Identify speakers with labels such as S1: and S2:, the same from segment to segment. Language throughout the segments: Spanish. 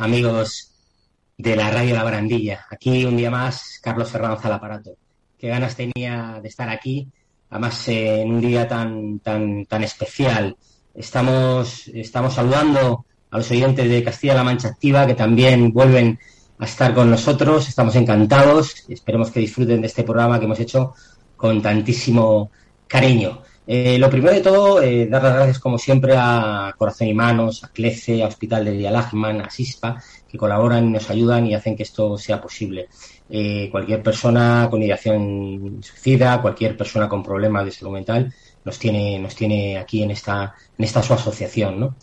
S1: Amigos de la Radio La Barandilla. Aquí un día más Carlos Ferranza al aparato. Qué ganas tenía de estar aquí, además en un día tan tan tan especial. Estamos estamos saludando a los oyentes de Castilla-La Mancha Activa que también vuelven a estar con nosotros. Estamos encantados esperemos que disfruten de este programa que hemos hecho con tantísimo cariño. Eh, lo primero de todo, eh, dar las gracias como siempre a Corazón y Manos, a CLECE, a Hospital de Dialagman, a SISPA, que colaboran y nos ayudan y hacen que esto sea posible. Eh, cualquier persona con ideación suicida, cualquier persona con problemas de salud mental, nos tiene, nos tiene aquí en esta, en esta su asociación, ¿no?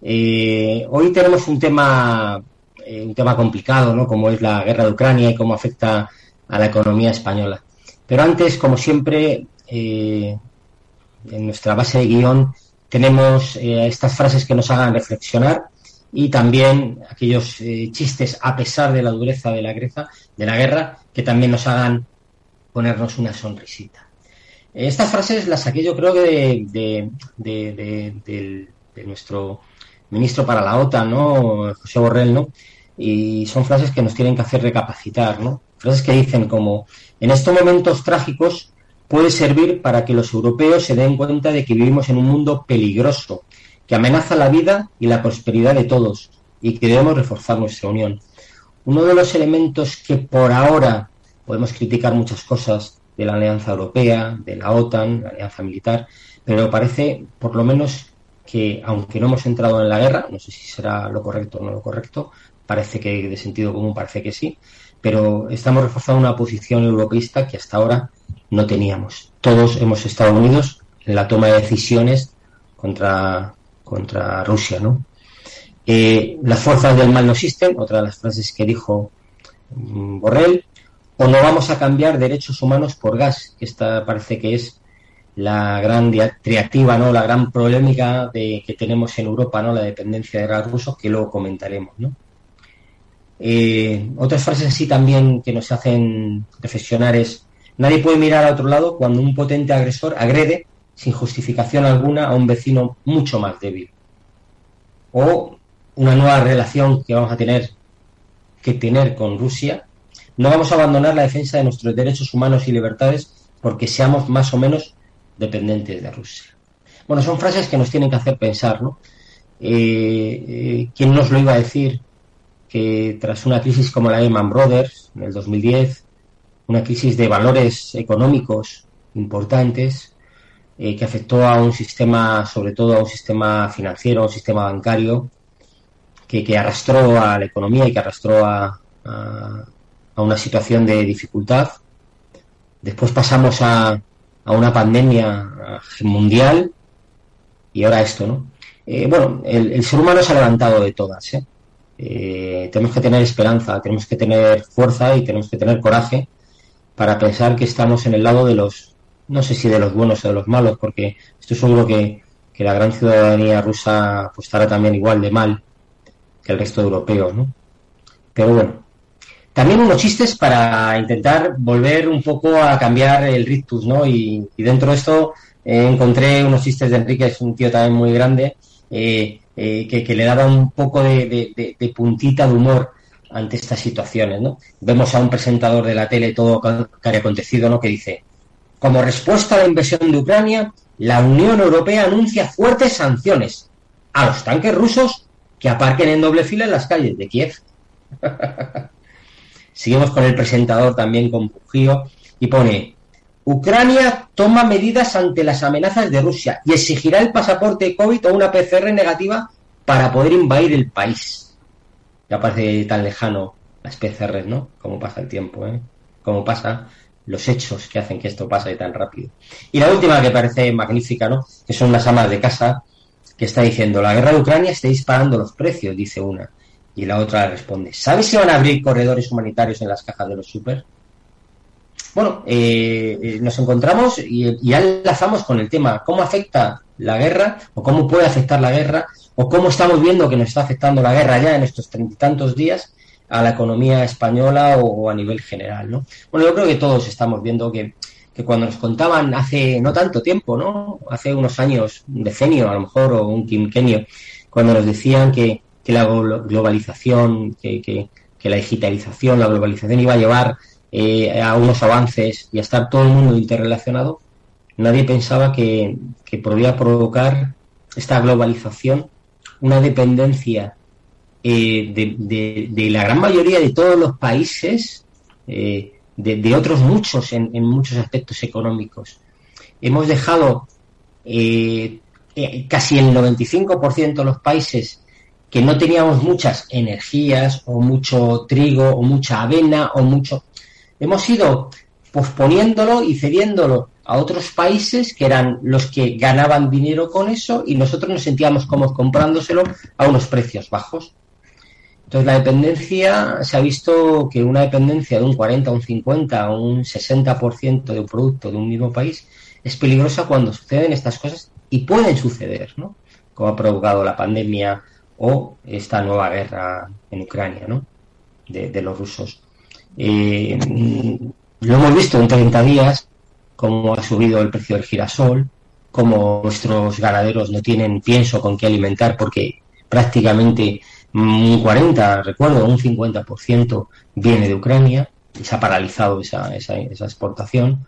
S1: Hoy tenemos un tema, un tema complicado, ¿no? Como es la guerra de Ucrania y cómo afecta a la economía española. Pero antes, como siempre, eh, en nuestra base de guion tenemos eh, estas frases que nos hagan reflexionar y también aquellos eh, chistes a pesar de la dureza de la, greza, de la guerra que también nos hagan ponernos una sonrisita. Estas frases las saqué yo creo que de, de, de, de nuestro ministro para la OTAN, ¿no? José Borrell, ¿no? Y son frases que nos tienen que hacer recapacitar, ¿no? Frases que dicen como, en estos momentos trágicos puede servir para que los europeos se den cuenta de que vivimos en un mundo peligroso, que amenaza la vida y la prosperidad de todos y que debemos reforzar nuestra unión. Uno de los elementos que por ahora podemos criticar muchas cosas de la Alianza Europea, de la OTAN, la Alianza Militar, pero parece por lo menos que, aunque no hemos entrado en la guerra, no sé si será lo correcto o no lo correcto, parece que de sentido común parece que sí, pero estamos reforzando una posición europeísta que hasta ahora no teníamos. Todos hemos estado unidos en la toma de decisiones contra, contra Rusia, ¿no? Eh, las fuerzas del mal no existen, otra de las frases que dijo um, Borrell, o no vamos a cambiar derechos humanos por gas, esta parece que es la gran triactiva, ¿no? La gran polémica de, que tenemos en Europa, ¿no? La dependencia de gas ruso, que luego comentaremos, ¿no? Eh, otras frases así también que nos hacen reflexionar es Nadie puede mirar a otro lado cuando un potente agresor agrede sin justificación alguna a un vecino mucho más débil. O una nueva relación que vamos a tener que tener con Rusia. No vamos a abandonar la defensa de nuestros derechos humanos y libertades porque seamos más o menos dependientes de Rusia. Bueno, son frases que nos tienen que hacer pensar, ¿no? Eh, eh, ¿Quién nos lo iba a decir que tras una crisis como la Lehman Brothers en el 2010, una crisis de valores económicos importantes eh, que afectó a un sistema, sobre todo a un sistema financiero, a un sistema bancario, que, que arrastró a la economía y que arrastró a, a, una situación de dificultad. Después pasamos a, a una pandemia mundial y ahora esto, ¿no? Eh, bueno, el, el, ser humano se ha levantado de todas, ¿eh? Eh, tenemos que tener esperanza, tenemos que tener fuerza y tenemos que tener coraje para pensar que estamos en el lado de los, no sé si de los buenos o de los malos, porque estoy seguro que, que la gran ciudadanía rusa pues, estará también igual de mal que el resto de europeos, ¿no? Pero bueno, también unos chistes para intentar volver un poco a cambiar el rictus, ¿no? Y, dentro de esto eh, encontré unos chistes de Enrique, es un tío también muy grande, eh, eh, que, que, le daba un poco de, de puntita de humor ante estas situaciones, ¿no? Vemos a un presentador de la tele todo que ha acontecido, ¿no? Que dice, como respuesta a la invasión de Ucrania, la Unión Europea anuncia fuertes sanciones a los tanques rusos que aparquen en doble fila en las calles de Kiev. Seguimos con el presentador también con y pone, Ucrania toma medidas ante las amenazas de Rusia y exigirá el pasaporte COVID o una PCR negativa para poder invadir el país ya parece tan lejano las PCRs, ¿no? Cómo pasa el tiempo, ¿eh? Cómo pasa los hechos que hacen que esto pase tan rápido. Y la última que parece magnífica, ¿no? Que son las amas de casa que está diciendo, la guerra de Ucrania está disparando los precios, dice una. Y la otra responde, ¿sabes si van a abrir corredores humanitarios en las cajas de los super? Bueno, eh, eh, nos encontramos y, y enlazamos con el tema, ¿cómo afecta la guerra o cómo puede afectar la guerra o cómo estamos viendo que nos está afectando la guerra ya en estos treinta y tantos días a la economía española o, a nivel general, ¿no? Bueno, yo creo que todos estamos viendo que, cuando nos contaban hace no tanto tiempo, ¿no? Hace unos años, un decenio a lo mejor, o un quinquenio, cuando nos decían que, la globalización, que, que, la digitalización, la globalización iba a llevar eh, a unos avances y a estar todo el mundo interrelacionado, nadie pensaba que, que podría provocar esta globalización una dependencia eh, de, la gran mayoría de todos los países, eh, de, otros muchos en, muchos aspectos económicos. Hemos dejado eh, casi el 95% de los países que no teníamos muchas energías o mucho trigo o mucha avena o mucho... Hemos ido posponiéndolo y cediéndolo a otros países que eran los que ganaban dinero con eso y nosotros nos sentíamos como comprándoselo a unos precios bajos. Entonces la dependencia, se ha visto que una dependencia de un 40, un 50 o un 60% de un producto de un mismo país es peligrosa cuando suceden estas cosas y pueden suceder, ¿no? Como ha provocado la pandemia o esta nueva guerra en Ucrania, ¿no? De, los rusos. Eh, lo hemos visto en 30 días, cómo ha subido el precio del girasol, cómo nuestros ganaderos no tienen pienso con qué alimentar porque prácticamente un 40, recuerdo, un 50% viene de Ucrania y se ha paralizado esa, esa, esa exportación,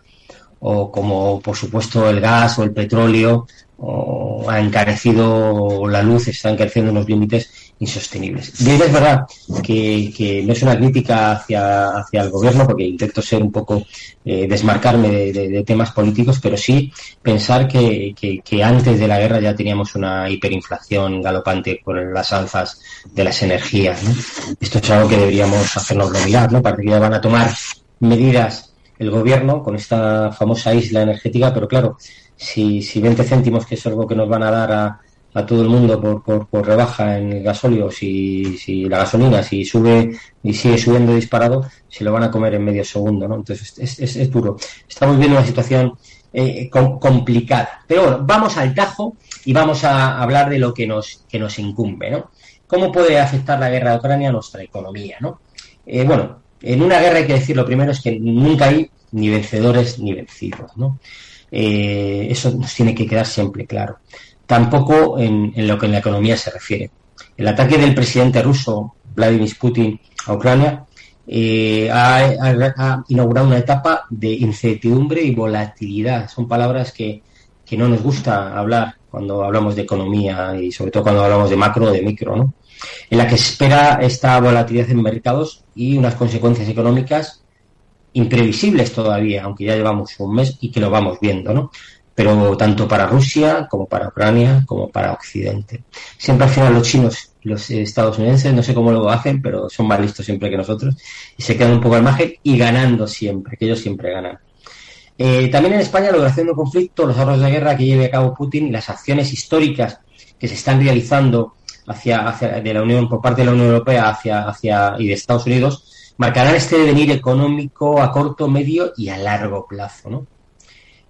S1: o como por supuesto el gas o el petróleo o ha encarecido la luz, está encareciendo unos límites insostenibles. Y es verdad que, no es una crítica hacia, hacia el gobierno, porque intento ser un poco, eh, desmarcarme de, temas políticos, pero sí pensar que, antes de la guerra ya teníamos una hiperinflación galopante con las alzas de las energías. Esto es algo que deberíamos hacernos mirar, ¿no? Parece que ya van a tomar medidas el gobierno con esta famosa isla energética, pero claro, si, si 20 céntimos, que es algo que nos van a dar a, todo el mundo por, por, rebaja en el gasóleo, si, si la gasolina, si sube y sigue subiendo disparado, se lo van a comer en medio segundo, ¿no? Entonces es, es, duro. Estamos viendo una situación eh, complicada. Pero bueno, vamos al tajo y vamos a hablar de lo que nos, que nos incumbe, ¿no? ¿Cómo puede afectar la guerra de Ucrania a nuestra economía, ¿no? Eh, bueno, en una guerra hay que decir lo primero es que nunca hay ni vencedores ni vencidos, ¿no? Eh, eso nos tiene que quedar siempre claro. Tampoco en, lo que en la economía se refiere. El ataque del presidente ruso, Vladimir Putin, a Ucrania eh, ha, inaugurado una etapa de incertidumbre y volatilidad. Son palabras que, que, no nos gusta hablar cuando hablamos de economía y sobre todo cuando hablamos de macro o de micro, ¿no? En la que se espera esta volatilidad en mercados y unas consecuencias económicas imprevisibles todavía, aunque ya llevamos un mes y que lo vamos viendo, ¿no? Pero tanto para Rusia como para Ucrania como para Occidente. Siempre al final los chinos los estadounidenses, no sé cómo lo hacen, pero son más listos siempre que nosotros y se quedan un poco al margen y ganando siempre, que ellos siempre ganan. Eh, también en España la duración del conflicto, los ahorros de guerra que lleve a cabo Putin y las acciones históricas que se están realizando hacia, hacia de la Unión por parte de la Unión Europea hacia, hacia y de Estados Unidos marcarán este devenir económico a corto, medio y a largo plazo. ¿no?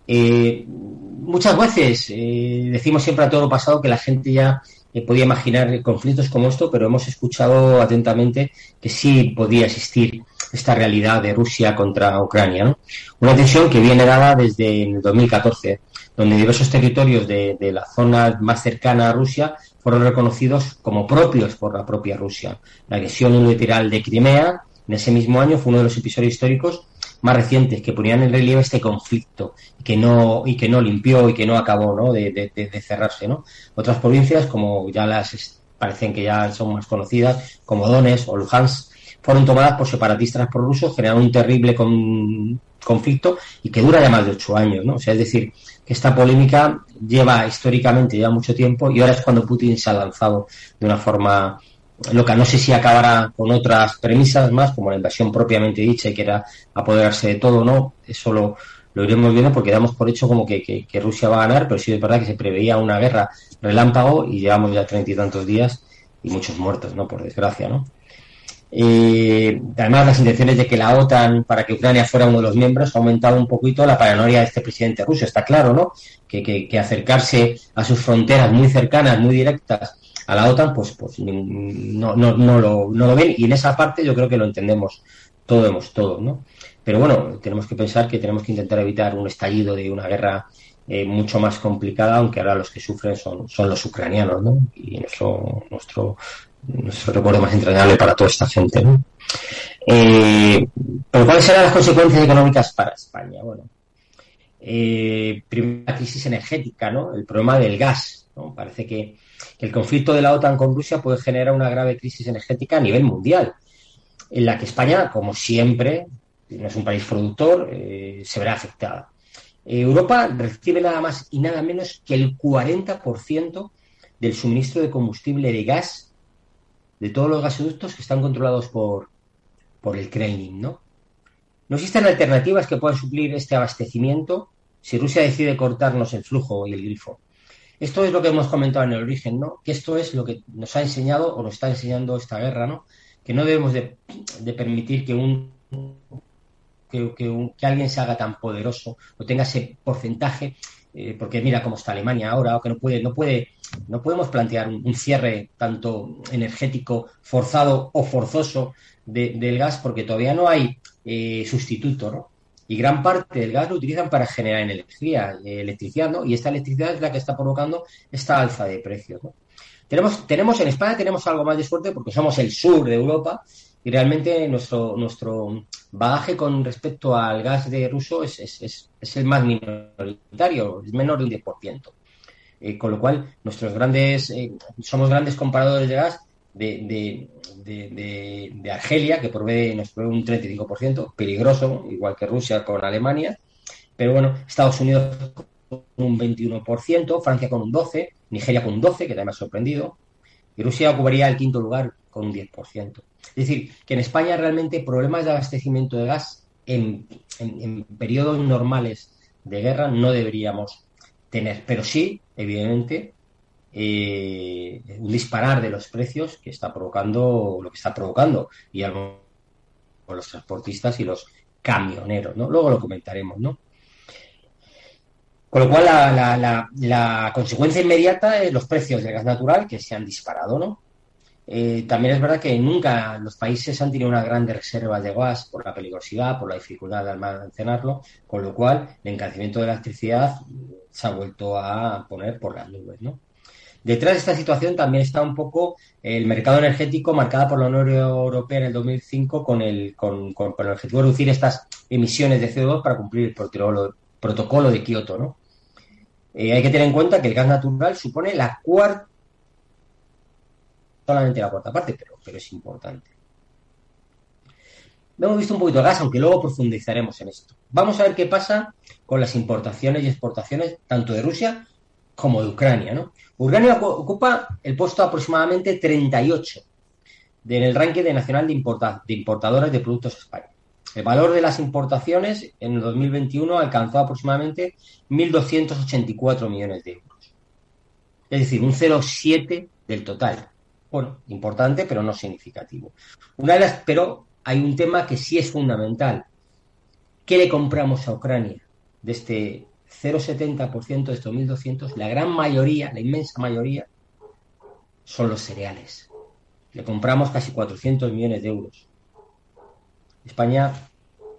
S1: Eh, muchas veces eh, decimos siempre a todo lo pasado que la gente ya eh, podía imaginar conflictos como esto, pero hemos escuchado atentamente que sí podía existir esta realidad de Rusia contra Ucrania. Una tensión que viene dada desde el 2014, donde diversos territorios de, de la zona más cercana a Rusia fueron reconocidos como propios por la propia Rusia. La agresión unilateral de Crimea, en ese mismo año fue uno de los episodios históricos más recientes que ponían en relieve este conflicto y que no y que no limpió y que no acabó ¿no? De, cerrarse ¿no? otras provincias como ya las parecen que ya son más conocidas como Donetsk o Luhansk fueron tomadas por separatistas prorrusos generando un terrible conflicto y que dura ya más de ocho años ¿no? o sea es decir que esta polémica lleva históricamente ya mucho tiempo y ahora es cuando Putin se ha lanzado de una forma loca. No sé si acabará con otras premisas más, como la invasión propiamente dicha y que era apoderarse de todo o no. Eso lo, lo iremos viendo porque damos por hecho como que, que, Rusia va a ganar, pero sí es verdad que se preveía una guerra relámpago y llevamos ya treinta y tantos días y muchos muertos, ¿no? Por desgracia, ¿no? Eh, además, las intenciones de que la OTAN, para que Ucrania fuera uno de los miembros, ha aumentado un poquito la paranoia de este presidente ruso. Está claro, ¿no? Que, que, acercarse a sus fronteras muy cercanas, muy directas a la OTAN, pues, pues no, no, no, lo, no lo ven. Y en esa parte yo creo que lo entendemos todos, todos, ¿no? Pero bueno, tenemos que pensar que tenemos que intentar evitar un estallido de una guerra eh, mucho más complicada, aunque ahora los que sufren son, son los ucranianos, ¿no? Y nuestro, nuestro, recuerdo más entrañable para toda esta gente, ¿no? Eh, pero ¿cuáles serán las consecuencias económicas para España? Bueno, eh, primera crisis energética, ¿no? El problema del gas, ¿no? Parece que, el conflicto de la OTAN con Rusia puede generar una grave crisis energética a nivel mundial, en la que España, como siempre, no es un país productor, eh, se verá afectada. Europa recibe nada más y nada menos que el 40% del suministro de combustible de gas de todos los gasoductos que están controlados por, por el Kremlin, ¿no? No existen alternativas que puedan suplir este abastecimiento si Rusia decide cortarnos el flujo y el grifo. Esto es lo que hemos comentado en el origen, ¿no? Que esto es lo que nos ha enseñado o nos está enseñando esta guerra, ¿no? Que no debemos de permitir que un que, alguien se haga tan poderoso o tenga ese porcentaje, eh, porque mira cómo está Alemania ahora, o que no puede, no puede, no podemos plantear un, cierre tanto energético forzado o forzoso del gas, porque todavía no hay eh, sustituto, ¿no? Y gran parte del gas lo utilizan para generar energía, eh, electricidad. Y esta electricidad es la que está provocando esta alza de precios, Tenemos, tenemos en España tenemos algo más de suerte porque somos el sur de Europa y realmente nuestro, nuestro bagaje con respecto al gas de ruso es, es, es, el más minoritario, es menor de un 10%. Eh, con lo cual, nuestros grandes, eh, somos grandes comparadores de gas de, de, de, Argelia, que provee, nos provee un 35%, peligroso, igual que Rusia con Alemania. Pero bueno, Estados Unidos con un 21%, Francia con un 12%, Nigeria con un 12%, que también me ha sorprendido, y Rusia ocuparía el quinto lugar con un 10%. Es decir, que en España realmente problemas de abastecimiento de gas en, periodos normales de guerra no deberíamos tener, pero sí, evidentemente, eh, un disparar de los precios que está provocando lo que está provocando y algo con los transportistas y los camioneros, ¿no? Luego lo comentaremos, ¿no? Con lo cual, la, la, consecuencia inmediata es los precios del gas natural que se han disparado, ¿no? Eh, también es verdad que nunca los países han tenido una gran reserva de gas por la peligrosidad, por la dificultad de almacenarlo, con lo cual el encarecimiento de la electricidad se ha vuelto a poner por las nubes. ¿no? Detrás de esta situación también está un poco el mercado energético marcado por la Unión Europea en el 2005 con el, con, con, el objetivo de reducir estas emisiones de CO2 para cumplir el protocolo, protocolo de Kioto. ¿no? Eh, hay que tener en cuenta que el gas natural supone la cuarta solamente la cuarta parte, pero, pero es importante. Hemos visto un poquito de gas, aunque luego profundizaremos en esto. Vamos a ver qué pasa con las importaciones y exportaciones tanto de Rusia como de Ucrania. ¿no? Ucrania ocupa el puesto aproximadamente 38 en el ranking de nacional de, de importadores de productos España. El valor de las importaciones en el 2021 alcanzó aproximadamente 1.284 millones de euros. Es decir, un 0,7 del total bueno, importante, pero no significativo. Una de las, pero hay un tema que sí es fundamental. ¿Qué le compramos a Ucrania? De este 0,70% de estos 1.200, la gran mayoría, la inmensa mayoría, son los cereales. Le compramos casi 400 millones de euros. España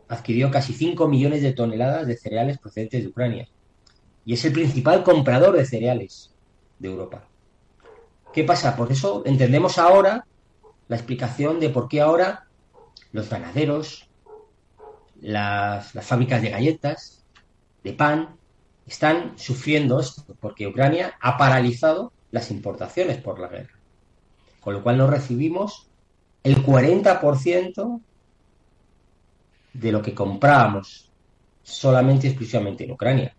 S1: adquirió casi 5 millones de toneladas de cereales procedentes de Ucrania. Y es el principal comprador de cereales de Europa. ¿Qué pasa? Por eso entendemos ahora la explicación de por qué ahora los ganaderos, las, fábricas de galletas, de pan, están sufriendo esto, porque Ucrania ha paralizado las importaciones por la guerra. Con lo cual no recibimos el 40% de lo que comprábamos solamente y exclusivamente en Ucrania.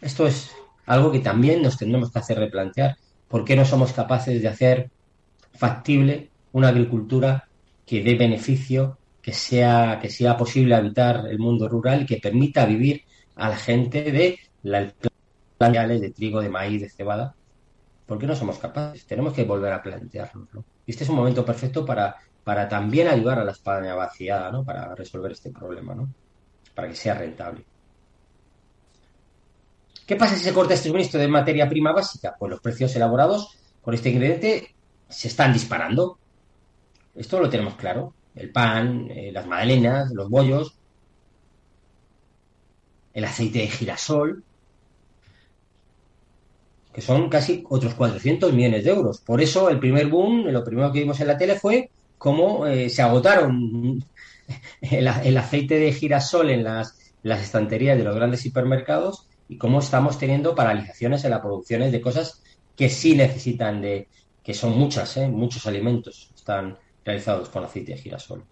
S1: Esto es algo que también nos tendremos que hacer replantear ¿Por qué no somos capaces de hacer factible una agricultura que dé beneficio, que sea, que sea posible habitar el mundo rural y que permita vivir a la gente de la de trigo, de maíz, de cebada. ¿Por qué no somos capaces? Tenemos que volver a plantearlo. Y este es un momento perfecto para, para también ayudar a la España vaciada, ¿no? Para resolver este problema, ¿no? Para que sea rentable. ¿Qué pasa si se corta este de materia prima básica? Pues los precios elaborados con este ingrediente se están disparando. Esto lo tenemos claro. El pan, eh, las magdalenas, los bollos, el aceite de girasol, que son casi otros 400 millones de euros. Por eso el primer boom, lo primero que vimos en la tele fue cómo eh, se agotaron el, aceite de girasol en las, las estanterías de los grandes hipermercados y cómo estamos teniendo paralizaciones en la producción de cosas que sí necesitan de, que son muchas, ¿eh? muchos alimentos están realizados con aceite de girasol.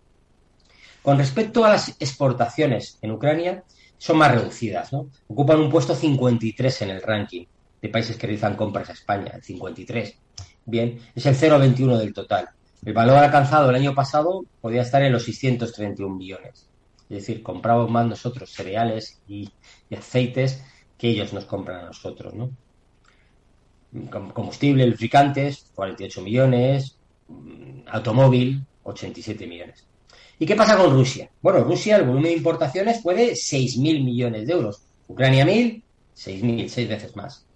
S1: Con respecto a las exportaciones en Ucrania, son más reducidas, ¿no? Ocupan un puesto 53 en el ranking de países que realizan compras a España, el 53. Bien, es el 0,21 del total. El valor alcanzado el año pasado podía estar en los 631 millones. Es decir, compramos más nosotros cereales y, y aceites que ellos nos compran a nosotros, ¿no? Combustible, lubricantes, 48 millones, mm, automóvil, 87 millones. ¿Y qué pasa con Rusia? Bueno, Rusia, el volumen de importaciones fue de 6.000 millones de euros. Ucrania 1.000, 6.000, seis veces más.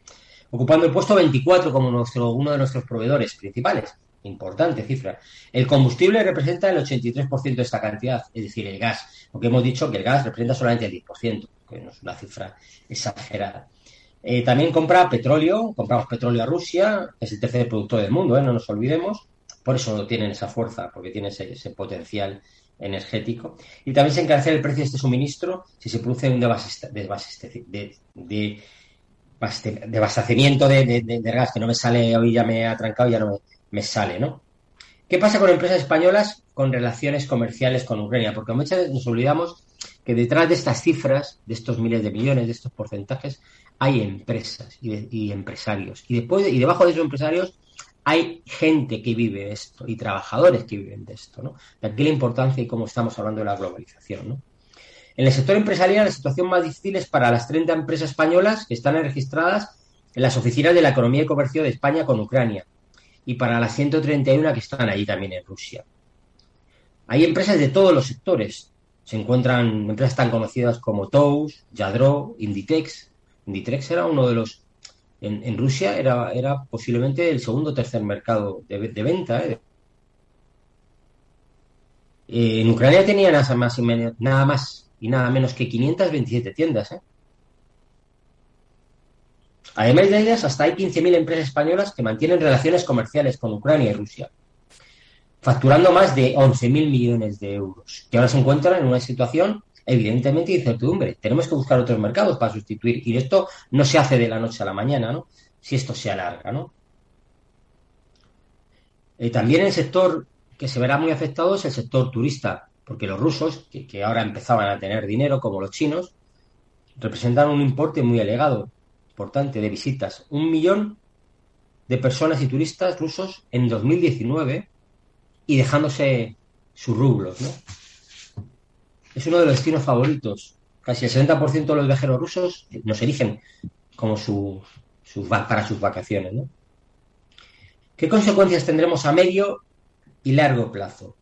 S1: Ocupando el puesto 24 como uno de nuestros proveedores principales. Importante cifra. El combustible representa el 83% de esta cantidad, es decir, el gas. Aunque hemos dicho que el gas representa solamente el 10% que no es una cifra exagerada. Eh, también compra petróleo, compramos petróleo a Rusia, es el tercer productor del mundo, ¿eh? no nos olvidemos, por eso tienen esa fuerza, porque tiene ese, potencial energético. Y también se encarece el precio de este suministro si se produce un desabastecimiento de, gas, que no me sale, hoy ya me ha trancado, ya no me, sale, ¿no? ¿Qué pasa con empresas españolas con relaciones comerciales con Ucrania? Porque muchas veces nos olvidamos que detrás de estas cifras, de estos miles de millones, de estos porcentajes, hay empresas y, empresarios. Y, después, y debajo de esos empresarios hay gente que vive esto y trabajadores que viven de esto. ¿no? De aquí la importancia y cómo estamos hablando de la globalización. ¿no? En el sector empresarial, la situación más difícil es para las 30 empresas españolas que están registradas en las oficinas de la Economía y Comercio de España con Ucrania y para las 131 que están allí también en Rusia. Hay empresas de todos los sectores, se encuentran empresas tan conocidas como Tous, Yadro, Inditex. Inditex era uno de los. En, Rusia era, era posiblemente el segundo o tercer mercado de, venta. ¿eh? Eh, en Ucrania tenía nada más, y nada menos que 527 tiendas. ¿eh? Además de ellas, hasta hay 15.000 empresas españolas que mantienen relaciones comerciales con Ucrania y Rusia facturando más de 11.000 millones de euros, que ahora se encuentran en una situación evidentemente de incertidumbre. Tenemos que buscar otros mercados para sustituir y esto no se hace de la noche a la mañana, ¿no? Si esto se alarga, ¿no? Eh, también el sector que se verá muy afectado es el sector turista, porque los rusos, que, que ahora empezaban a tener dinero como los chinos, representan un importe muy elevado, importante, de visitas. Un millón de personas y turistas rusos en 2019 y dejándose sus rublos, ¿no? Es uno de los destinos favoritos. Casi el 60% de los viajeros rusos nos eligen como su, para sus vacaciones, ¿no? ¿Qué consecuencias tendremos a medio y largo plazo?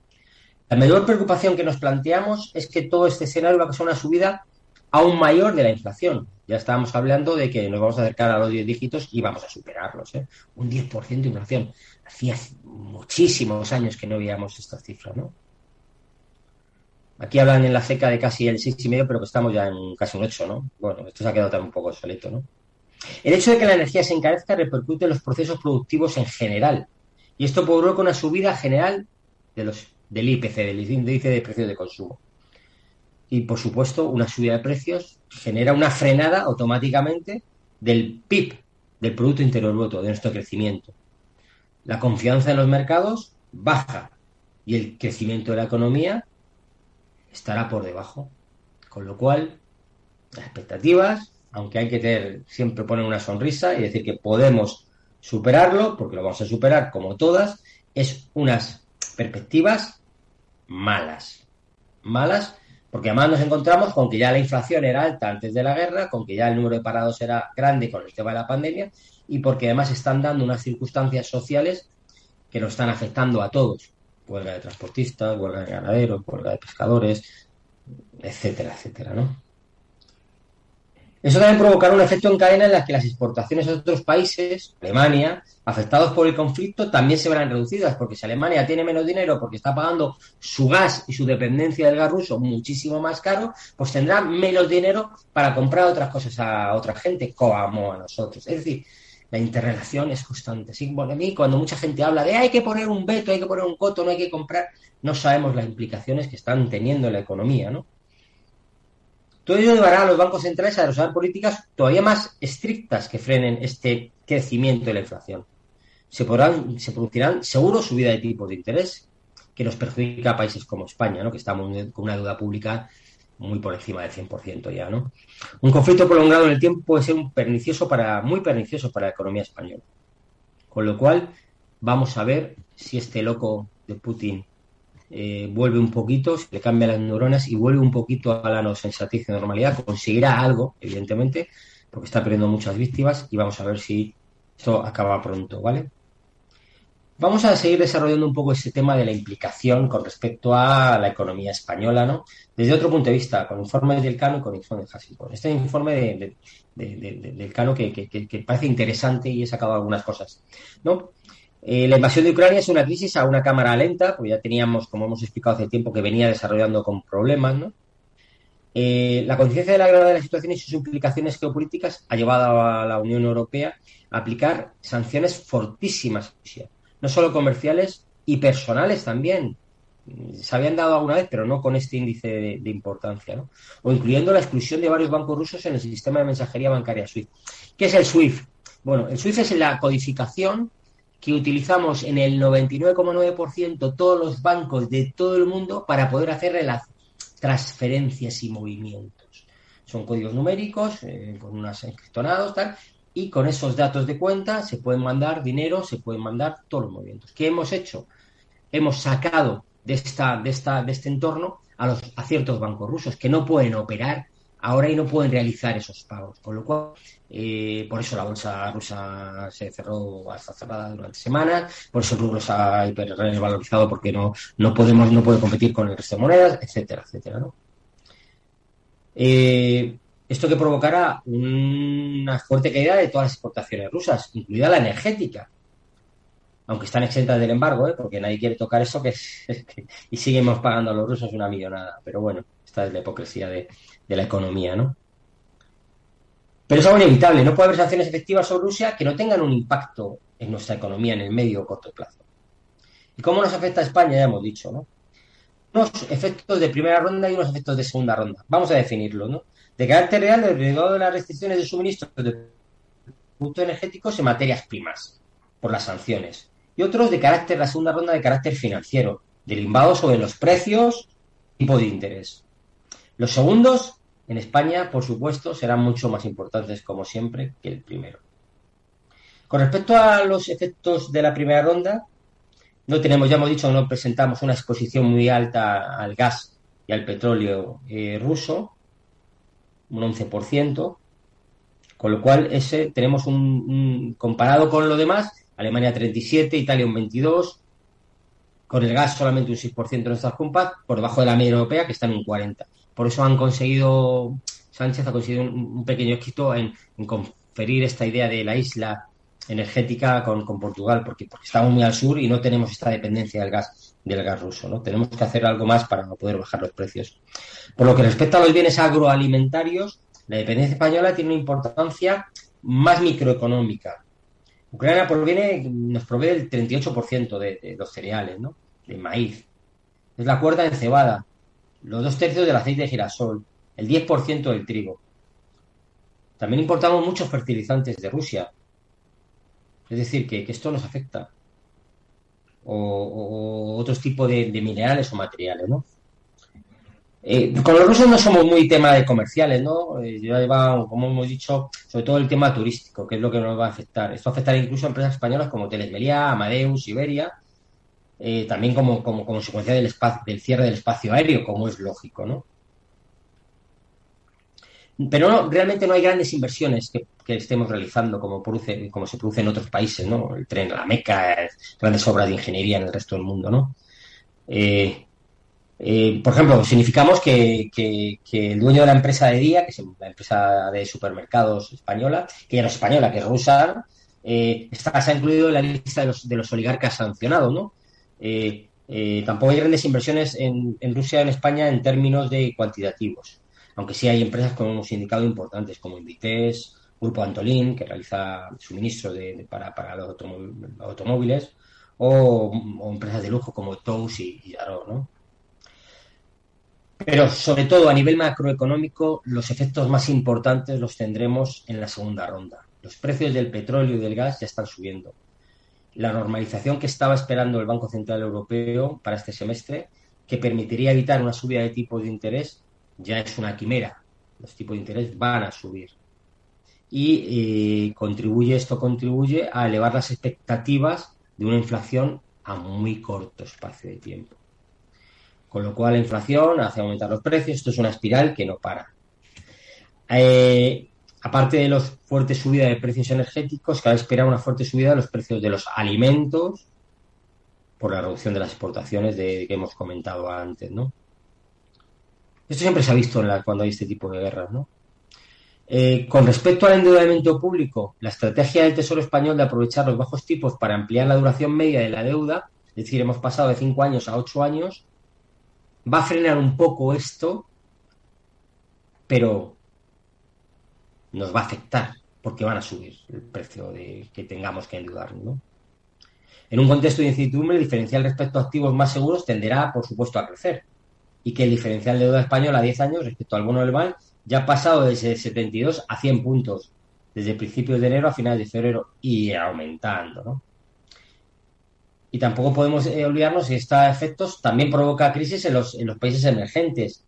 S1: La mayor preocupación que nos planteamos es que todo este escenario va a causar una subida aún mayor de la inflación. Ya estábamos hablando de que nos vamos a acercar a los 10 dígitos y vamos a superarlos. ¿eh? Un 10% de inflación. Hacía muchísimos años que no veíamos esta cifra, ¿no? Aquí hablan en la seca de casi el 6,5, pero que estamos ya en casi un 8, ¿no? Bueno, esto se ha quedado también un poco solito, ¿no? El hecho de que la energía se encarezca repercute en los procesos productivos en general. Y esto provoca una subida general de los, del IPC, del índice de precios de consumo. Y, por supuesto, una subida de precios genera una frenada automáticamente del PIB, del Producto Interior Bruto, de nuestro crecimiento la confianza en los mercados baja y el crecimiento de la economía estará por debajo. Con lo cual, las expectativas, aunque hay que tener, siempre poner una sonrisa y decir que podemos superarlo, porque lo vamos a superar como todas, es unas perspectivas malas. Malas porque además nos encontramos con que ya la inflación era alta antes de la guerra, con que ya el número de parados era grande con el tema de la pandemia y porque además están dando unas circunstancias sociales que nos están afectando a todos. Huelga de transportistas, huelga de ganaderos, huelga de pescadores, etcétera, etcétera, ¿no? Eso también provocará un efecto en cadena en la que las exportaciones a otros países, Alemania, afectados por el conflicto, también se verán reducidas, porque si Alemania tiene menos dinero porque está pagando su gas y su dependencia del gas ruso muchísimo más caro, pues tendrá menos dinero para comprar otras cosas a otra gente, como a nosotros. Es decir, la interrelación es constante. Sí, bueno, a mí cuando mucha gente habla de hay que poner un veto, hay que poner un coto, no hay que comprar, no sabemos las implicaciones que están teniendo en la economía, ¿no? Todo ello llevará a los bancos centrales a desarrollar políticas todavía más estrictas que frenen este crecimiento de la inflación. Se, podrán, se producirán seguro subida de tipos de interés, que nos perjudica a países como España, ¿no? que estamos con una deuda pública muy por encima del 100% ya. ¿no? Un conflicto prolongado en el tiempo puede ser un pernicioso para, muy pernicioso para la economía española. Con lo cual, vamos a ver si este loco de Putin eh, vuelve un poquito, se le cambia las neuronas y vuelve un poquito a la no sensatez y normalidad, conseguirá algo, evidentemente, porque está perdiendo muchas víctimas y vamos a ver si esto acaba pronto, ¿vale? Vamos a seguir desarrollando un poco ese tema de la implicación con respecto a la economía española, ¿no? Desde otro punto de vista, con informes del Cano y con informes de Hasselhoff. Este informe del Cano que, que, parece interesante y he sacado algunas cosas, ¿no? Eh, la invasión de Ucrania es una crisis a una cámara lenta, porque ya teníamos, como hemos explicado hace tiempo, que venía desarrollando con problemas, ¿no? Eh, la conciencia de la gravedad de la situación y sus implicaciones geopolíticas ha llevado a la Unión Europea a aplicar sanciones fortísimas a Rusia, no solo comerciales y personales también. Se habían dado alguna vez, pero no con este índice de, importancia. O incluyendo la exclusión de varios bancos rusos en el sistema de mensajería bancaria SWIFT. ¿Qué es el SWIFT? Bueno, el SWIFT es la codificación que utilizamos en el 99,9% todos los bancos de todo el mundo para poder hacer las transferencias y movimientos. Son códigos numéricos eh, con unos encriptonados, tal, y con esos datos de cuenta se pueden mandar dinero, se pueden mandar todos los movimientos. ¿Qué hemos hecho? Hemos sacado de, esta, de, esta, de este entorno a, los, a ciertos bancos rusos que no pueden operar ahora y no pueden realizar esos pagos. Con lo cual, eh, por eso la bolsa rusa se cerró hasta cerrada durante semanas, por eso el rublo se ha hipervalorizado porque no, no podemos, no puede competir con el resto de monedas, etcétera, etcétera, ¿no? Eh, esto que provocará una fuerte caída de todas las exportaciones rusas, incluida la energética. Aunque están exentas del embargo, ¿eh? porque nadie quiere tocar eso, que, y seguimos pagando a los rusos una millonada. Pero bueno, esta es la hipocresía de, de la economía, ¿no? Pero es algo inevitable, no puede haber sanciones efectivas sobre Rusia que no tengan un impacto en nuestra economía en el medio o corto plazo. ¿Y cómo nos afecta a España? Ya hemos dicho, ¿no? Unos efectos de primera ronda y unos efectos de segunda ronda. Vamos a definirlo, ¿no? De carácter real, derivado de las restricciones de suministro de productos energéticos en materias primas, por las sanciones. Y otros de carácter, la segunda ronda de carácter financiero, derivados sobre los precios, tipo de interés. Los segundos, en España, por supuesto, serán mucho más importantes, como siempre, que el primero. Con respecto a los efectos de la primera ronda, no tenemos, ya hemos dicho, no presentamos una exposición muy alta al gas y al petróleo eh, ruso, un 11%, con lo cual ese tenemos un, comparado con lo demás, Alemania 37, Italia un 22, con el gas solamente un 6% de nuestras compras, por debajo de la media europea que está en un 40. Por eso han conseguido, Sánchez ha conseguido un, pequeño éxito en, conferir esta idea de la isla energética con, Portugal, porque, porque, estamos muy al sur y no tenemos esta dependencia del gas del gas ruso, ¿no? Tenemos que hacer algo más para poder bajar los precios. Por lo que respecta a los bienes agroalimentarios, la dependencia española tiene una importancia más microeconómica. Ucrania proviene, nos provee el 38% de, de, los cereales, ¿no? De maíz. Es la cuarta en cebada los dos tercios del aceite de girasol, el 10% del trigo. También importamos muchos fertilizantes de Rusia. Es decir, que, esto nos afecta. O, otros tipos de, minerales o materiales, ¿no? Eh, con los rusos no somos muy tema de comerciales, ¿no? Eh, como hemos dicho, sobre todo el tema turístico, que es lo que nos va a afectar. Esto afectará incluso a empresas españolas como Telesmería, Amadeus, Iberia, eh, también como, como, consecuencia del, espacio, del cierre del espacio aéreo, como es lógico, ¿no? Pero no, realmente no hay grandes inversiones que, estemos realizando como, produce, como se produce en otros países, ¿no? El tren, la meca, grandes obras de ingeniería en el resto del mundo, ¿no? Eh, eh, por ejemplo, significamos que, el dueño de la empresa de día, que es la empresa de supermercados española, que ya no es española, que es rusa, eh, está, se ha incluido en la lista de los, de los oligarcas sancionados, ¿no? tampoco hay grandes inversiones en, en Rusia en España en términos de cuantitativos aunque sí hay empresas con un sindicado importantes como Inditex, Grupo Antolín, que realiza suministro para, para los, automóviles, o, empresas de lujo como Tous y, y ¿no? Pero sobre todo a nivel macroeconómico, los efectos más importantes los tendremos en la segunda ronda. Los precios del petróleo y del gas ya están subiendo. La normalización que estaba esperando el Banco Central Europeo para este semestre, que permitiría evitar una subida de tipos de interés, ya es una quimera. Los tipos de interés van a subir. Y eh, contribuye, esto contribuye a elevar las expectativas de una inflación a muy corto espacio de tiempo. Con lo cual la inflación hace aumentar los precios. Esto es una espiral que no para. Eh, aparte de los fuertes subidas de precios energéticos, cabe esperar una fuerte subida de los precios de los alimentos por la reducción de las exportaciones de, que hemos comentado antes, ¿no? Esto siempre se ha visto en la, cuando hay este tipo de guerras, ¿no? Eh, con respecto al endeudamiento público, la estrategia del Tesoro Español de aprovechar los bajos tipos para ampliar la duración media de la deuda, es decir, hemos pasado de 5 años a 8 años, va a frenar un poco esto, pero nos va a afectar porque van a subir el precio de que tengamos que endeudarnos. ¿no? En un contexto de incertidumbre, el diferencial respecto a activos más seguros tenderá, por supuesto, a crecer y que el diferencial de deuda española a 10 años respecto al bono del BAN ya ha pasado desde 72 a 100 puntos desde principios de enero a finales de febrero y aumentando, ¿no? Y tampoco podemos eh, olvidarnos que estos efectos también provoca crisis en los, en los países emergentes,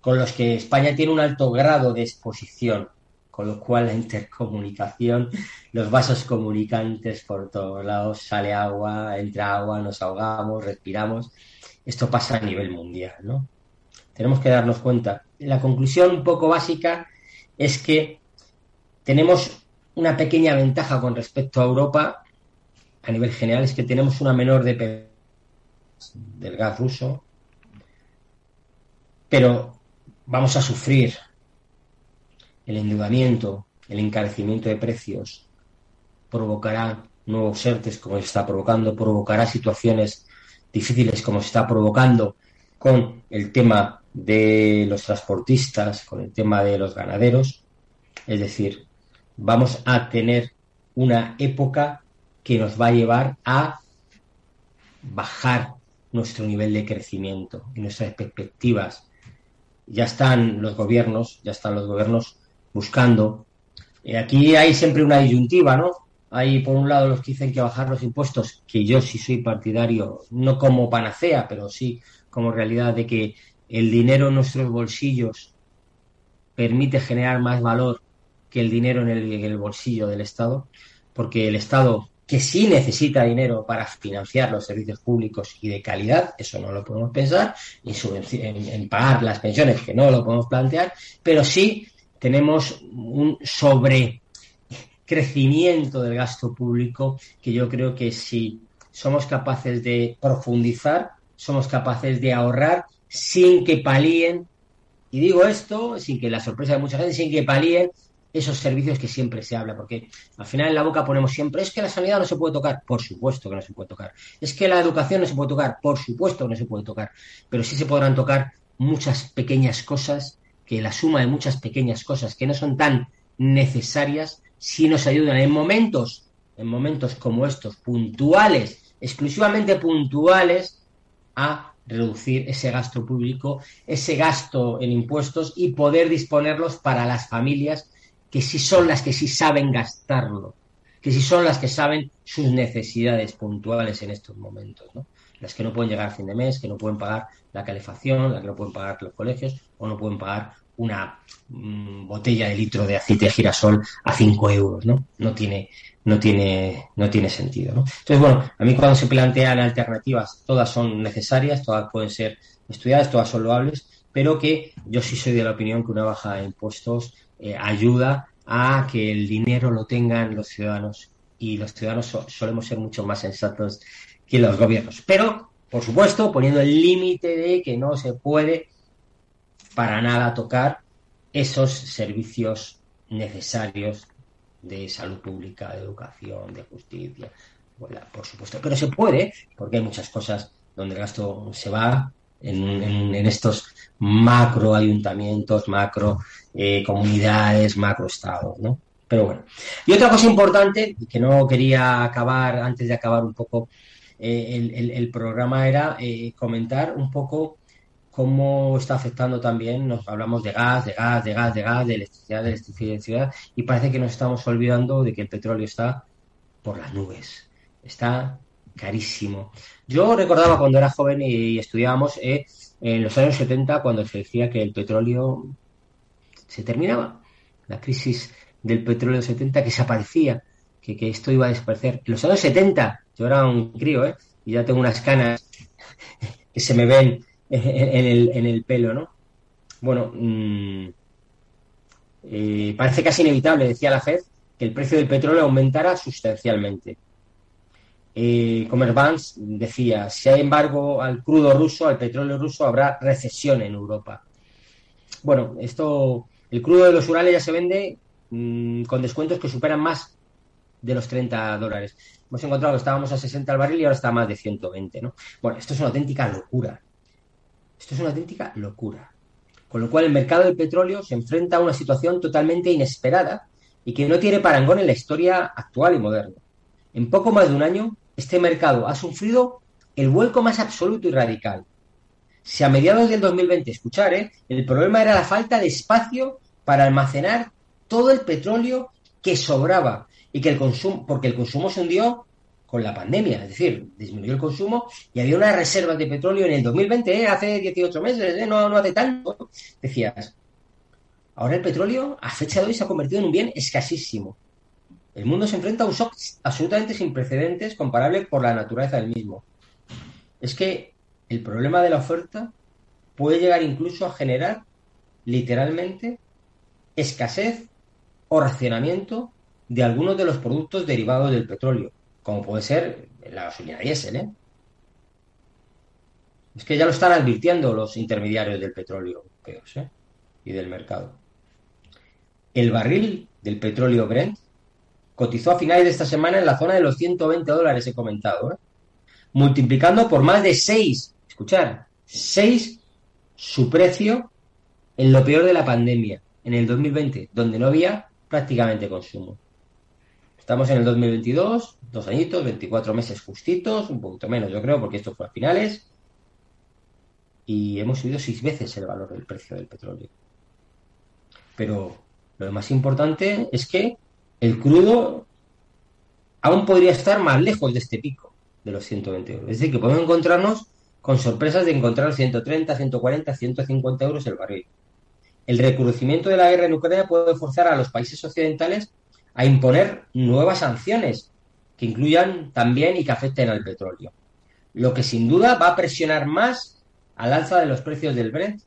S1: con los que España tiene un alto grado de exposición, con lo cual la intercomunicación, los vasos comunicantes por todos lados, sale agua, entra agua, nos ahogamos, respiramos. Esto pasa a nivel mundial, ¿no? Tenemos que darnos cuenta. La conclusión un poco básica es que tenemos una pequeña ventaja con respecto a Europa a nivel general, es que tenemos una menor dependencia del gas ruso, pero vamos a sufrir el endeudamiento, el encarecimiento de precios, provocará nuevos ERTES como se está provocando, provocará situaciones difíciles como se está provocando con el tema de los transportistas, con el tema de los ganaderos. Es decir, vamos a tener una época que nos va a llevar a bajar nuestro nivel de crecimiento y nuestras perspectivas. Ya están los gobiernos, ya están los gobiernos buscando. y aquí hay siempre una disyuntiva, ¿no? Hay por un lado los que dicen que bajar los impuestos, que yo sí soy partidario, no como panacea, pero sí como realidad de que el dinero en nuestros bolsillos permite generar más valor que el dinero en el, bolsillo del Estado, porque el Estado, que sí necesita dinero para financiar los servicios públicos y de calidad, eso no lo podemos pensar, y en, pagar las pensiones, que no lo podemos plantear, pero sí tenemos un sobrecrecimiento del gasto público que yo creo que si somos capaces de profundizar, somos capaces de ahorrar sin que palíen, y digo esto sin que la sorpresa de mucha gente, sin que palíen esos servicios que siempre se habla, porque al final en la boca ponemos siempre, es que la sanidad no se puede tocar, por supuesto que no se puede tocar, es que la educación no se puede tocar, por supuesto que no se puede tocar, pero sí se podrán tocar muchas pequeñas cosas, que la suma de muchas pequeñas cosas que no son tan necesarias, sí nos ayudan en momentos, en momentos como estos, puntuales, exclusivamente puntuales, a reducir ese gasto público, ese gasto en impuestos y poder disponerlos para las familias que sí son las que sí saben gastarlo, que sí son las que saben sus necesidades puntuales en estos momentos, ¿no? Las que no pueden llegar a fin de mes, que no pueden pagar la calefacción, las que no pueden pagar los colegios o no pueden pagar una mm, botella de litro de aceite de girasol a 5 euros, ¿no? No tiene, no tiene, no tiene sentido, ¿no? Entonces, bueno, a mí cuando se plantean alternativas, todas son necesarias, todas pueden ser estudiadas, todas son loables, pero que yo sí soy de la opinión que una baja de impuestos eh, ayuda a que el dinero lo tengan los ciudadanos y los ciudadanos solemos ser mucho más sensatos que los gobiernos. Pero, por supuesto, poniendo el límite de que no se puede para nada tocar esos servicios necesarios de salud pública, de educación, de justicia, por supuesto. Pero se puede, porque hay muchas cosas donde el gasto se va en, estos macro ayuntamientos, macro eh, comunidades, macro estados, ¿no? Pero bueno. Y otra cosa importante, que no quería acabar, antes de acabar un poco eh, el, programa, era eh, comentar un poco cómo está afectando también, nos hablamos de gas, de gas, de gas, de gas, de electricidad, de electricidad, y parece que nos estamos olvidando de que el petróleo está por las nubes, está carísimo. Yo recordaba cuando era joven y estudiábamos eh, en los años 70 cuando se decía que el petróleo se terminaba, la crisis del petróleo 70 que se aparecía, que, esto iba a desaparecer. En los años 70, yo era un crío, ¿eh? y ya tengo unas canas que se me ven en el, en el pelo, ¿no? Bueno, mm, eh, parece casi inevitable, decía la FED, que el precio del petróleo aumentara sustancialmente. Eh, decía, si hay embargo al crudo ruso, al petróleo ruso, habrá recesión en Europa. Bueno, esto, el crudo de los Urales ya se vende mm, con descuentos que superan más de los 30 dólares. Hemos encontrado que estábamos a 60 al barril y ahora está a más de 120, ¿no? Bueno, esto es una auténtica locura. Esto es una auténtica locura. Con lo cual el mercado del petróleo se enfrenta a una situación totalmente inesperada y que no tiene parangón en la historia actual y moderna. En poco más de un año, este mercado ha sufrido el vuelco más absoluto y radical. Si a mediados del 2020, escuchar, el problema era la falta de espacio para almacenar todo el petróleo que sobraba y que el consumo, porque el consumo se hundió con la pandemia, es decir, disminuyó el consumo y había unas reservas de petróleo en el 2020, ¿eh? hace 18 meses, ¿eh? no, no hace tanto. Decías, ahora el petróleo a fecha de hoy se ha convertido en un bien escasísimo. El mundo se enfrenta a un shock absolutamente sin precedentes comparable por la naturaleza del mismo. Es que el problema de la oferta puede llegar incluso a generar literalmente escasez o racionamiento de algunos de los productos derivados del petróleo como puede ser la gasolina diésel. ¿eh? Es que ya lo están advirtiendo los intermediarios del petróleo ¿eh? y del mercado. El barril del petróleo Brent cotizó a finales de esta semana en la zona de los 120 dólares, he comentado, ¿eh? multiplicando por más de 6, escuchar, 6 su precio en lo peor de la pandemia, en el 2020, donde no había prácticamente consumo. Estamos en el 2022, dos añitos, 24 meses justitos, un poquito menos yo creo, porque esto fue a finales. Y hemos subido seis veces el valor del precio del petróleo. Pero lo más importante es que el crudo aún podría estar más lejos de este pico de los 120 euros. Es decir, que podemos encontrarnos con sorpresas de encontrar 130, 140, 150 euros el barril. El recrudecimiento de la guerra en Ucrania puede forzar a los países occidentales a imponer nuevas sanciones que incluyan también y que afecten al petróleo. Lo que sin duda va a presionar más al alza de los precios del Brent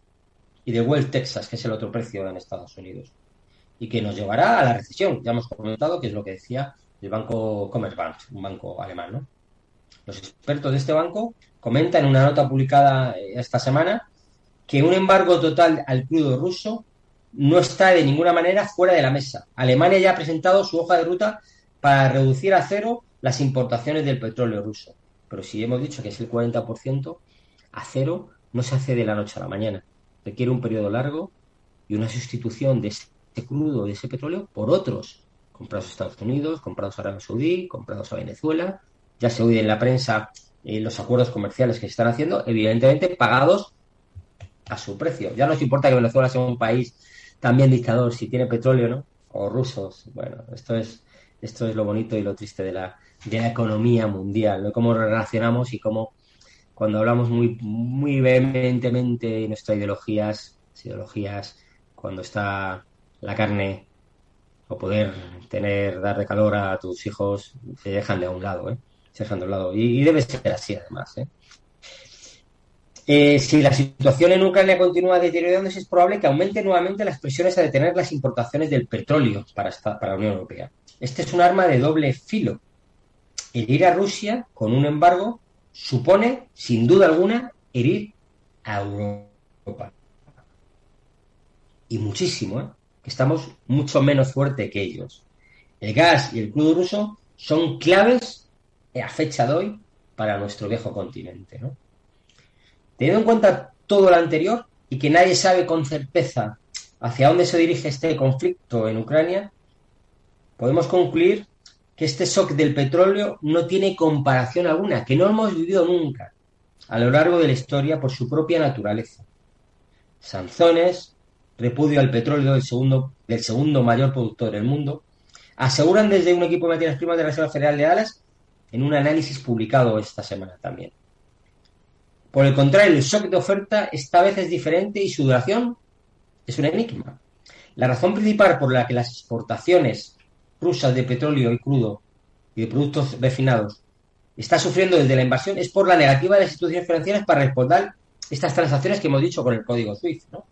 S1: y de West Texas, que es el otro precio en Estados Unidos, y que nos llevará a la recesión. Ya hemos comentado que es lo que decía el banco Commerzbank, un banco alemán. Los expertos de este banco comentan en una nota publicada esta semana que un embargo total al crudo ruso no está de ninguna manera fuera de la mesa. Alemania ya ha presentado su hoja de ruta para reducir a cero las importaciones del petróleo ruso. Pero si hemos dicho que es el 40%, a cero no se hace de la noche a la mañana. Requiere un periodo largo y una sustitución de ese crudo, de ese petróleo, por otros comprados a Estados Unidos, comprados a Arabia Saudí, comprados a Venezuela. Ya se oye en la prensa eh, los acuerdos comerciales que se están haciendo, evidentemente pagados a su precio. Ya no nos importa que Venezuela sea un país también dictador, si tiene petróleo, ¿no? O rusos. Bueno, esto es, esto es lo bonito y lo triste de la, de la economía mundial, ¿no? Cómo relacionamos y cómo cuando hablamos muy, muy vehementemente nuestras ideologías, ideologías cuando está la carne o poder tener, dar de calor a tus hijos, se dejan de a un lado, ¿eh? Se dejan de un lado. Y, debe ser así, además, ¿eh? ¿Eh? si la situación en Ucrania continúa deteriorándose, es probable que aumente nuevamente las presiones a detener las importaciones del petróleo para, para la Unión Europea. Este es un arma de doble filo. El ir a Rusia con un embargo supone, sin duda alguna, herir a Europa. Y muchísimo, ¿eh? estamos mucho menos fuerte que ellos. El gas y el crudo ruso son claves a fecha de hoy para nuestro viejo continente. ¿no? Teniendo en cuenta todo lo anterior y que nadie sabe con certeza hacia dónde se dirige este conflicto en Ucrania, podemos concluir que este shock del petróleo no tiene comparación alguna, que no hemos vivido nunca a lo largo de la historia por su propia naturaleza. Sanzones, repudio al petróleo del segundo, del segundo mayor productor del mundo, aseguran desde un equipo de materias primas de la Reserva Federal de Dallas en un análisis publicado esta semana también. Por el contrario, el shock de oferta esta vez es diferente y su duración es un enigma. La razón principal por la que las exportaciones rusas de petróleo y crudo y de productos refinados está sufriendo desde la invasión es por la negativa de las instituciones financieras para responder estas transacciones que hemos dicho con el código SWIFT. ¿no?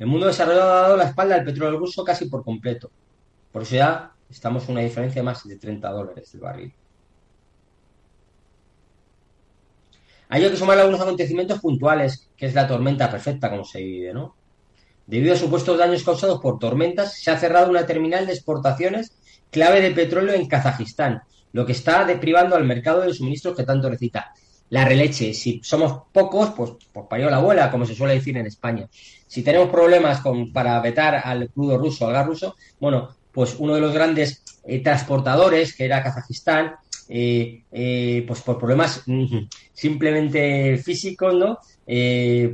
S1: El mundo desarrollado ha dado la espalda al petróleo ruso casi por completo. Por eso ya estamos en una diferencia de más de 30 dólares del barril. Hay que sumar algunos acontecimientos puntuales, que es la tormenta perfecta, como se vive, ¿no? Debido a supuestos daños causados por tormentas, se ha cerrado una terminal de exportaciones clave de petróleo en Kazajistán, lo que está deprivando al mercado de suministros que tanto necesita. La releche, si somos pocos, pues, pues parió la abuela, como se suele decir en España. Si tenemos problemas con, para vetar al crudo ruso, al gas ruso, bueno, pues uno de los grandes eh, transportadores, que era Kazajistán, eh, eh, pues por problemas simplemente físicos, ¿no?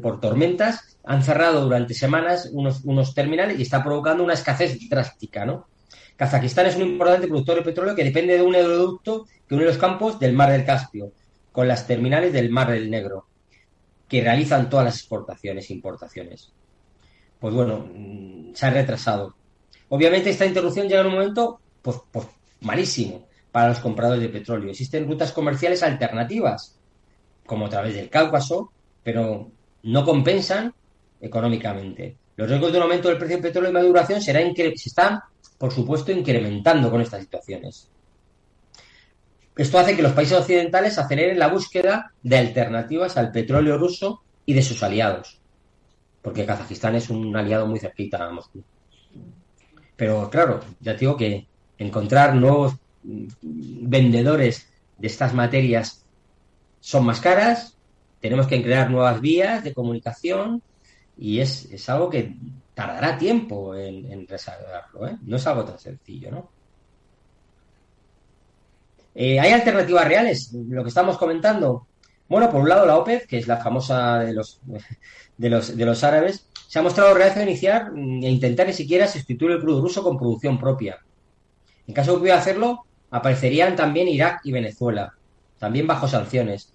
S1: por tormentas, han cerrado durante semanas unos, unos terminales y está provocando una escasez drástica, ¿no? Kazajistán es un importante productor de petróleo que depende de un oleoducto que une los campos del Mar del Caspio con las terminales del Mar del Negro, que realizan todas las exportaciones e importaciones. Pues bueno, mm, se ha retrasado. Obviamente esta interrupción llega en un momento pues, pues malísimo para los compradores de petróleo. Existen rutas comerciales alternativas, como a través del Cáucaso, pero no compensan económicamente. Los riesgos de un aumento del precio del petróleo de maduración será se están por supuesto, incrementando con estas situaciones. Esto hace que los países occidentales aceleren la búsqueda de alternativas al petróleo ruso y de sus aliados, porque Kazajistán es un aliado muy cerquita a Moscú. Pero claro, ya digo que encontrar nuevos vendedores de estas materias son más caras, tenemos que crear nuevas vías de comunicación y es, es algo que tardará tiempo en, en ¿eh? No es algo tan sencillo, ¿no? Eh, ¿Hay alternativas reales? Lo que estamos comentando. Bueno, por un lado la OPEP, que es la famosa de los, de los, de los árabes, se ha mostrado reacio a iniciar e intentar ni siquiera sustituir el crudo ruso con producción propia. En caso de que pudiera hacerlo, aparecerían también Irak y Venezuela, también bajo sanciones.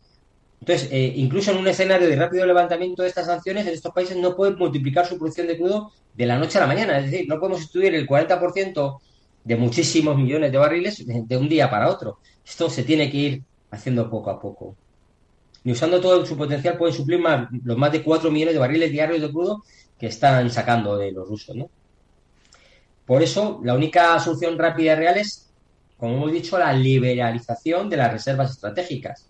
S1: Entonces, eh, incluso en un escenario de rápido levantamiento de estas sanciones, en estos países no pueden multiplicar su producción de crudo de la noche a la mañana. Es decir, no podemos estudiar el 40% de muchísimos millones de barriles de un día para otro. Esto se tiene que ir haciendo poco a poco. Ni usando todo su potencial pueden suplir más, los más de 4 millones de barriles diarios de crudo que están sacando de los rusos. ¿no? Por eso, la única solución rápida y real es, como hemos dicho, la liberalización de las reservas estratégicas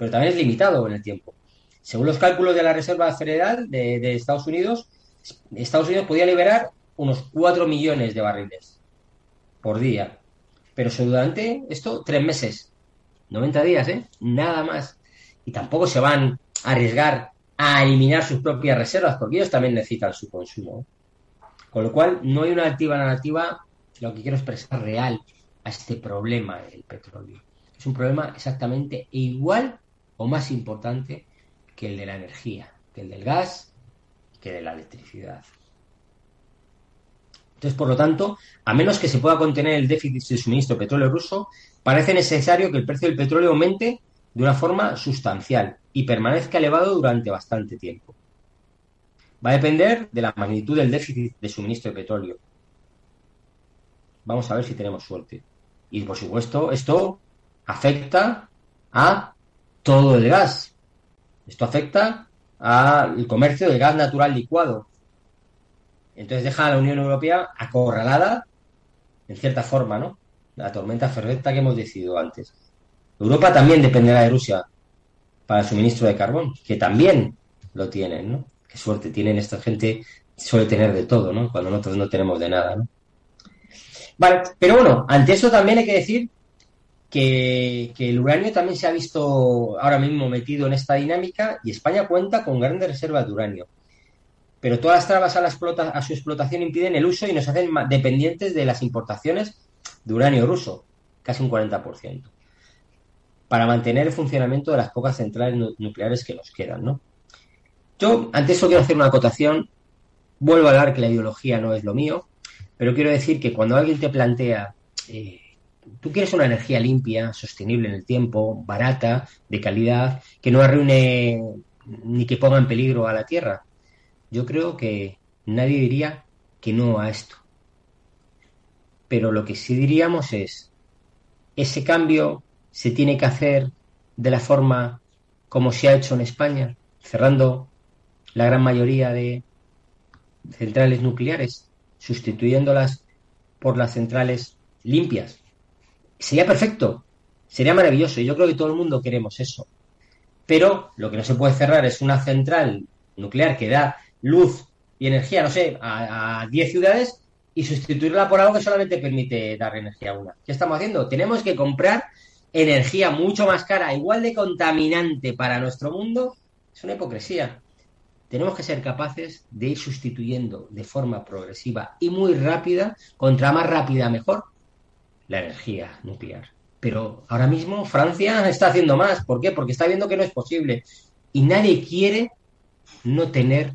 S1: pero también es limitado en el tiempo. Según los cálculos de la Reserva Federal de, Estados Unidos, Estados Unidos podía liberar unos 4 millones de barriles por día. Pero durante esto, tres meses, 90 días, ¿eh? Nada más. Y tampoco se van a arriesgar a eliminar sus propias reservas, porque ellos también necesitan su consumo. Con lo cual, no hay una activa narrativa, lo que quiero expresar, real a este problema del petróleo. Es un problema exactamente igual o más importante que el de la energía, que el del gas, que de la electricidad. Entonces, por lo tanto, a menos que se pueda contener el déficit de suministro de petróleo ruso, parece necesario que el precio del petróleo aumente de una forma sustancial y permanezca elevado durante bastante tiempo. Va a depender de la magnitud del déficit de suministro de petróleo. Vamos a ver si tenemos suerte. Y por supuesto, esto afecta a todo el gas. Esto afecta al comercio del gas natural licuado. Entonces deja a la Unión Europea acorralada, en cierta forma, ¿no? La tormenta perfecta que hemos decidido antes. Europa también dependerá de Rusia para el suministro de carbón, que también lo tienen, ¿no? Qué suerte tienen esta gente, suele tener de todo, ¿no? Cuando nosotros no tenemos de nada, ¿no? Vale, pero bueno, ante eso también hay que decir que, el uranio también se ha visto ahora mismo metido en esta dinámica y España cuenta con grandes reservas de uranio. Pero todas las trabas a, la explota, a su explotación impiden el uso y nos hacen dependientes de las importaciones de uranio ruso, casi un 40%, para mantener el funcionamiento de las pocas centrales nucleares que nos quedan. ¿no? Yo, ante eso, quiero hacer una acotación. Vuelvo a hablar que la ideología no es lo mío. Pero quiero decir que cuando alguien te plantea, eh, tú quieres una energía limpia, sostenible en el tiempo, barata, de calidad, que no arruine ni que ponga en peligro a la Tierra, yo creo que nadie diría que no a esto. Pero lo que sí diríamos es, ese cambio se tiene que hacer de la forma como se ha hecho en España, cerrando la gran mayoría de centrales nucleares sustituyéndolas por las centrales limpias. Sería perfecto, sería maravilloso y yo creo que todo el mundo queremos eso. Pero lo que no se puede cerrar es una central nuclear que da luz y energía, no sé, a 10 ciudades y sustituirla por algo que solamente permite dar energía a una. ¿Qué estamos haciendo? Tenemos que comprar energía mucho más cara, igual de contaminante para nuestro mundo. Es una hipocresía tenemos que ser capaces de ir sustituyendo de forma progresiva y muy rápida, contra más rápida mejor, la energía nuclear. Pero ahora mismo Francia está haciendo más. ¿Por qué? Porque está viendo que no es posible. Y nadie quiere no tener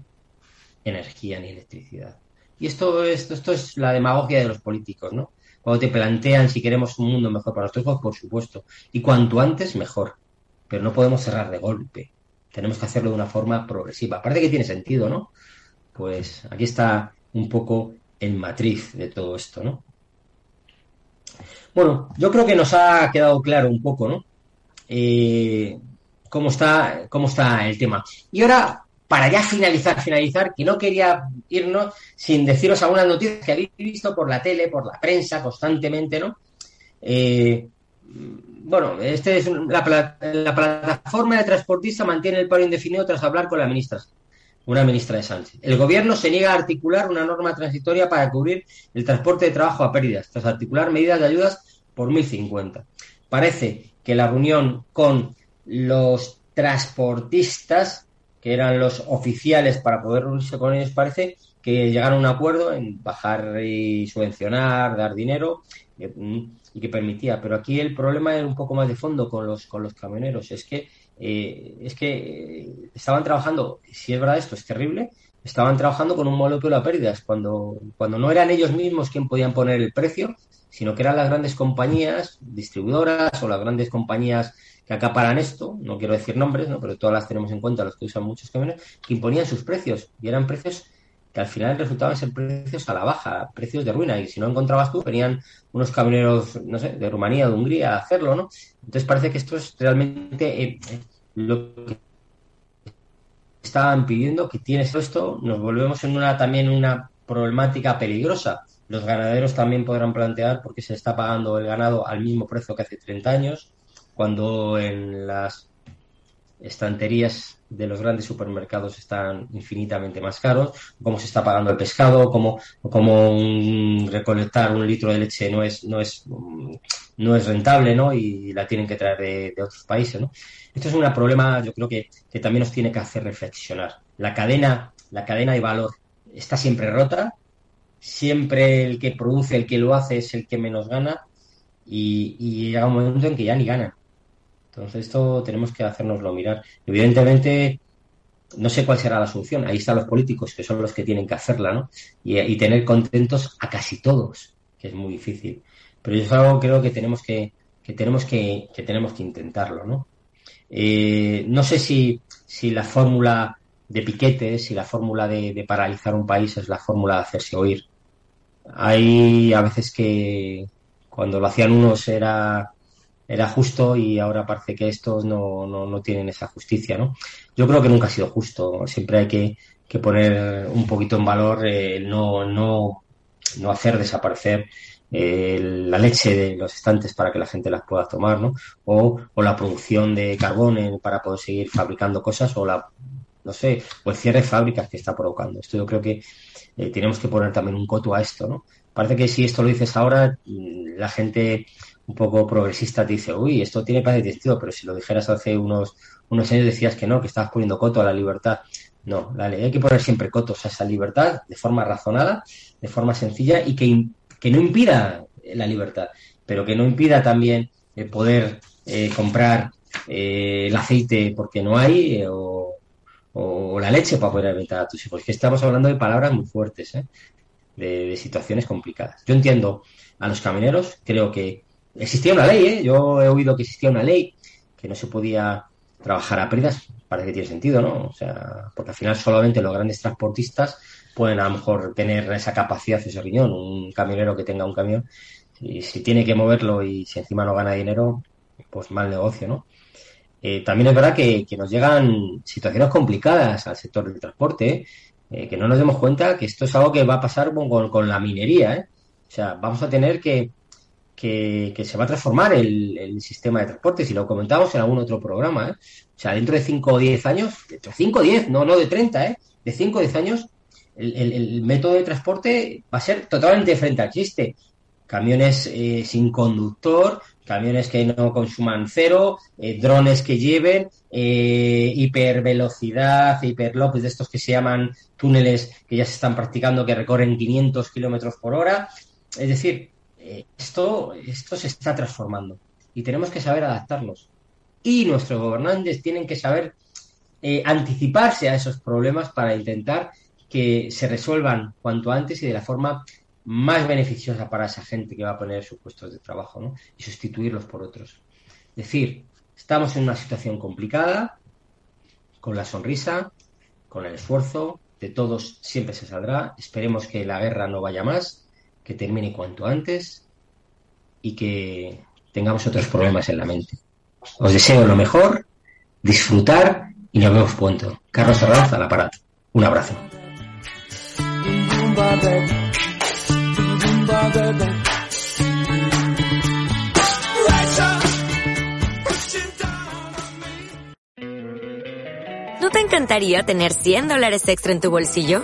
S1: energía ni electricidad. Y esto es, esto es la demagogia de los políticos, ¿no? Cuando te plantean si queremos un mundo mejor para hijos, por supuesto. Y cuanto antes, mejor. Pero no podemos cerrar de golpe tenemos que hacerlo de una forma progresiva. Parece que tiene sentido, ¿no? Pues aquí está un poco el matriz de todo esto, ¿no? Bueno, yo creo que nos ha quedado claro un poco, ¿no? Eh, cómo está, cómo está el tema. Y ahora, para ya finalizar, finalizar, que no quería irnos sin deciros algunas noticias que habéis visto por la tele, por la prensa, constantemente, ¿no? Eh, bueno, este es la, plataforma de transportista mantiene el paro indefinido tras hablar con la ministra, una ministra de Sánchez. El gobierno se niega a articular una norma transitoria para cubrir el transporte de trabajo a pérdidas, tras articular medidas de ayudas por 1.050. Parece que la reunión con los transportistas, que eran los oficiales para poder reunirse con ellos, parece que llegaron a un acuerdo en bajar y subvencionar, dar dinero. Eh, y que permitía. Pero aquí el problema era un poco más de fondo con los, con los camioneros. Es que, eh, es que eh, estaban trabajando, si es verdad esto es terrible, estaban trabajando con un monopolio a pérdidas, cuando, cuando no eran ellos mismos quien podían poner el precio, sino que eran las grandes compañías distribuidoras o las grandes compañías que acaparan esto, no quiero decir nombres, ¿no? pero todas las tenemos en cuenta, los que usan muchos camiones, que imponían sus precios y eran precios que al final resultaban ser precios a la baja, precios de ruina, y si no encontrabas tú, venían unos camioneros, no sé, de Rumanía, de Hungría a hacerlo, ¿no? Entonces parece que esto es realmente eh, lo que estaban pidiendo, que tienes esto, nos volvemos en una también una problemática peligrosa. Los ganaderos también podrán plantear porque se está pagando el ganado al mismo precio que hace 30 años, cuando en las estanterías de los grandes supermercados están infinitamente más caros, cómo se está pagando el pescado, cómo, cómo recolectar un litro de leche no es, no es, no es rentable, ¿no? Y la tienen que traer de, otros países, ¿no? Esto es un problema, yo creo que, que, también nos tiene que hacer reflexionar. La cadena, la cadena de valor está siempre rota, siempre el que produce, el que lo hace es el que menos gana y, y llega un momento en que ya ni gana entonces esto tenemos que hacernoslo mirar. Evidentemente, no sé cuál será la solución. Ahí están los políticos, que son los que tienen que hacerla, ¿no? Y, tener contentos a casi todos, que es muy difícil. Pero yo creo que tenemos que, que tenemos que, que tenemos que intentarlo, ¿no? Eh, no sé si, si la fórmula de piquetes y la fórmula de, paralizar un país es la fórmula de hacerse oír. Hay a veces que cuando lo hacían unos era, era justo y ahora parece que estos no, no, no tienen esa justicia, ¿no? Yo creo que nunca ha sido justo. Siempre hay que, que poner un poquito en valor el no, no, no hacer desaparecer eh, la leche de los estantes para que la gente las pueda tomar, ¿no? O, o la producción de carbón para poder seguir fabricando cosas o la no sé, o el cierre de fábricas que está provocando. Esto yo creo que eh, tenemos que poner también un coto a esto, ¿no? Parece que si esto lo dices ahora, mm, la gente un poco progresista te dice, uy, esto tiene de sentido, pero si lo dijeras hace unos, unos años decías que no, que estabas poniendo coto a la libertad. No, dale, hay que poner siempre cotos a esa libertad de forma razonada, de forma sencilla y que, que no impida la libertad, pero que no impida también el poder eh, comprar eh, el aceite porque no hay o o, la leche para poder alimentar a tus hijos. Que estamos hablando de palabras muy fuertes, ¿eh? de, situaciones complicadas. Yo entiendo a los camioneros, creo que existía una ley, ¿eh? yo he oído que existía una ley que no se podía trabajar a pérdidas, parece que tiene sentido, ¿no? O sea, porque al final solamente los grandes transportistas pueden a lo mejor tener esa capacidad, ese riñón, un camionero que tenga un camión, y si tiene que moverlo y si encima no gana dinero, pues mal negocio, ¿no? Eh, también es verdad que, nos llegan situaciones complicadas al sector del transporte, eh, que no nos demos cuenta que esto es algo que va a pasar con, la minería. ¿eh? O sea, vamos a tener que, que, se va a transformar el, sistema de transporte, si lo comentamos en algún otro programa. O sea, dentro de 5 o 10 años, de 5 o 10, no, no de 30, ¿eh? de 5 o 10 años, el, método de transporte va a ser totalmente diferente al chiste. Camiones sin conductor, camiones que no consuman cero, eh, drones que lleven, eh, hipervelocidad, hiperlopes de estos que se llaman túneles que ya se están practicando que recorren 500 kilómetros por hora. Es decir, eh, esto, esto se está transformando y tenemos que saber adaptarnos. Y nuestros gobernantes tienen que saber anticiparse a esos problemas para intentar que se resuelvan cuanto antes y de la forma más beneficiosa para esa gente que va a poner sus puestos de trabajo y sustituirlos por otros. Es decir, estamos en una situación complicada, con la sonrisa, con el esfuerzo, de todos siempre se saldrá. Esperemos que la guerra no vaya más, que termine cuanto antes y que tengamos otros problemas en la mente. Os deseo lo mejor, disfrutar y nos vemos pronto. Carlos Arranza, al aparato. Un abrazo.
S2: ¿No te encantaría tener 100 dólares extra en tu bolsillo?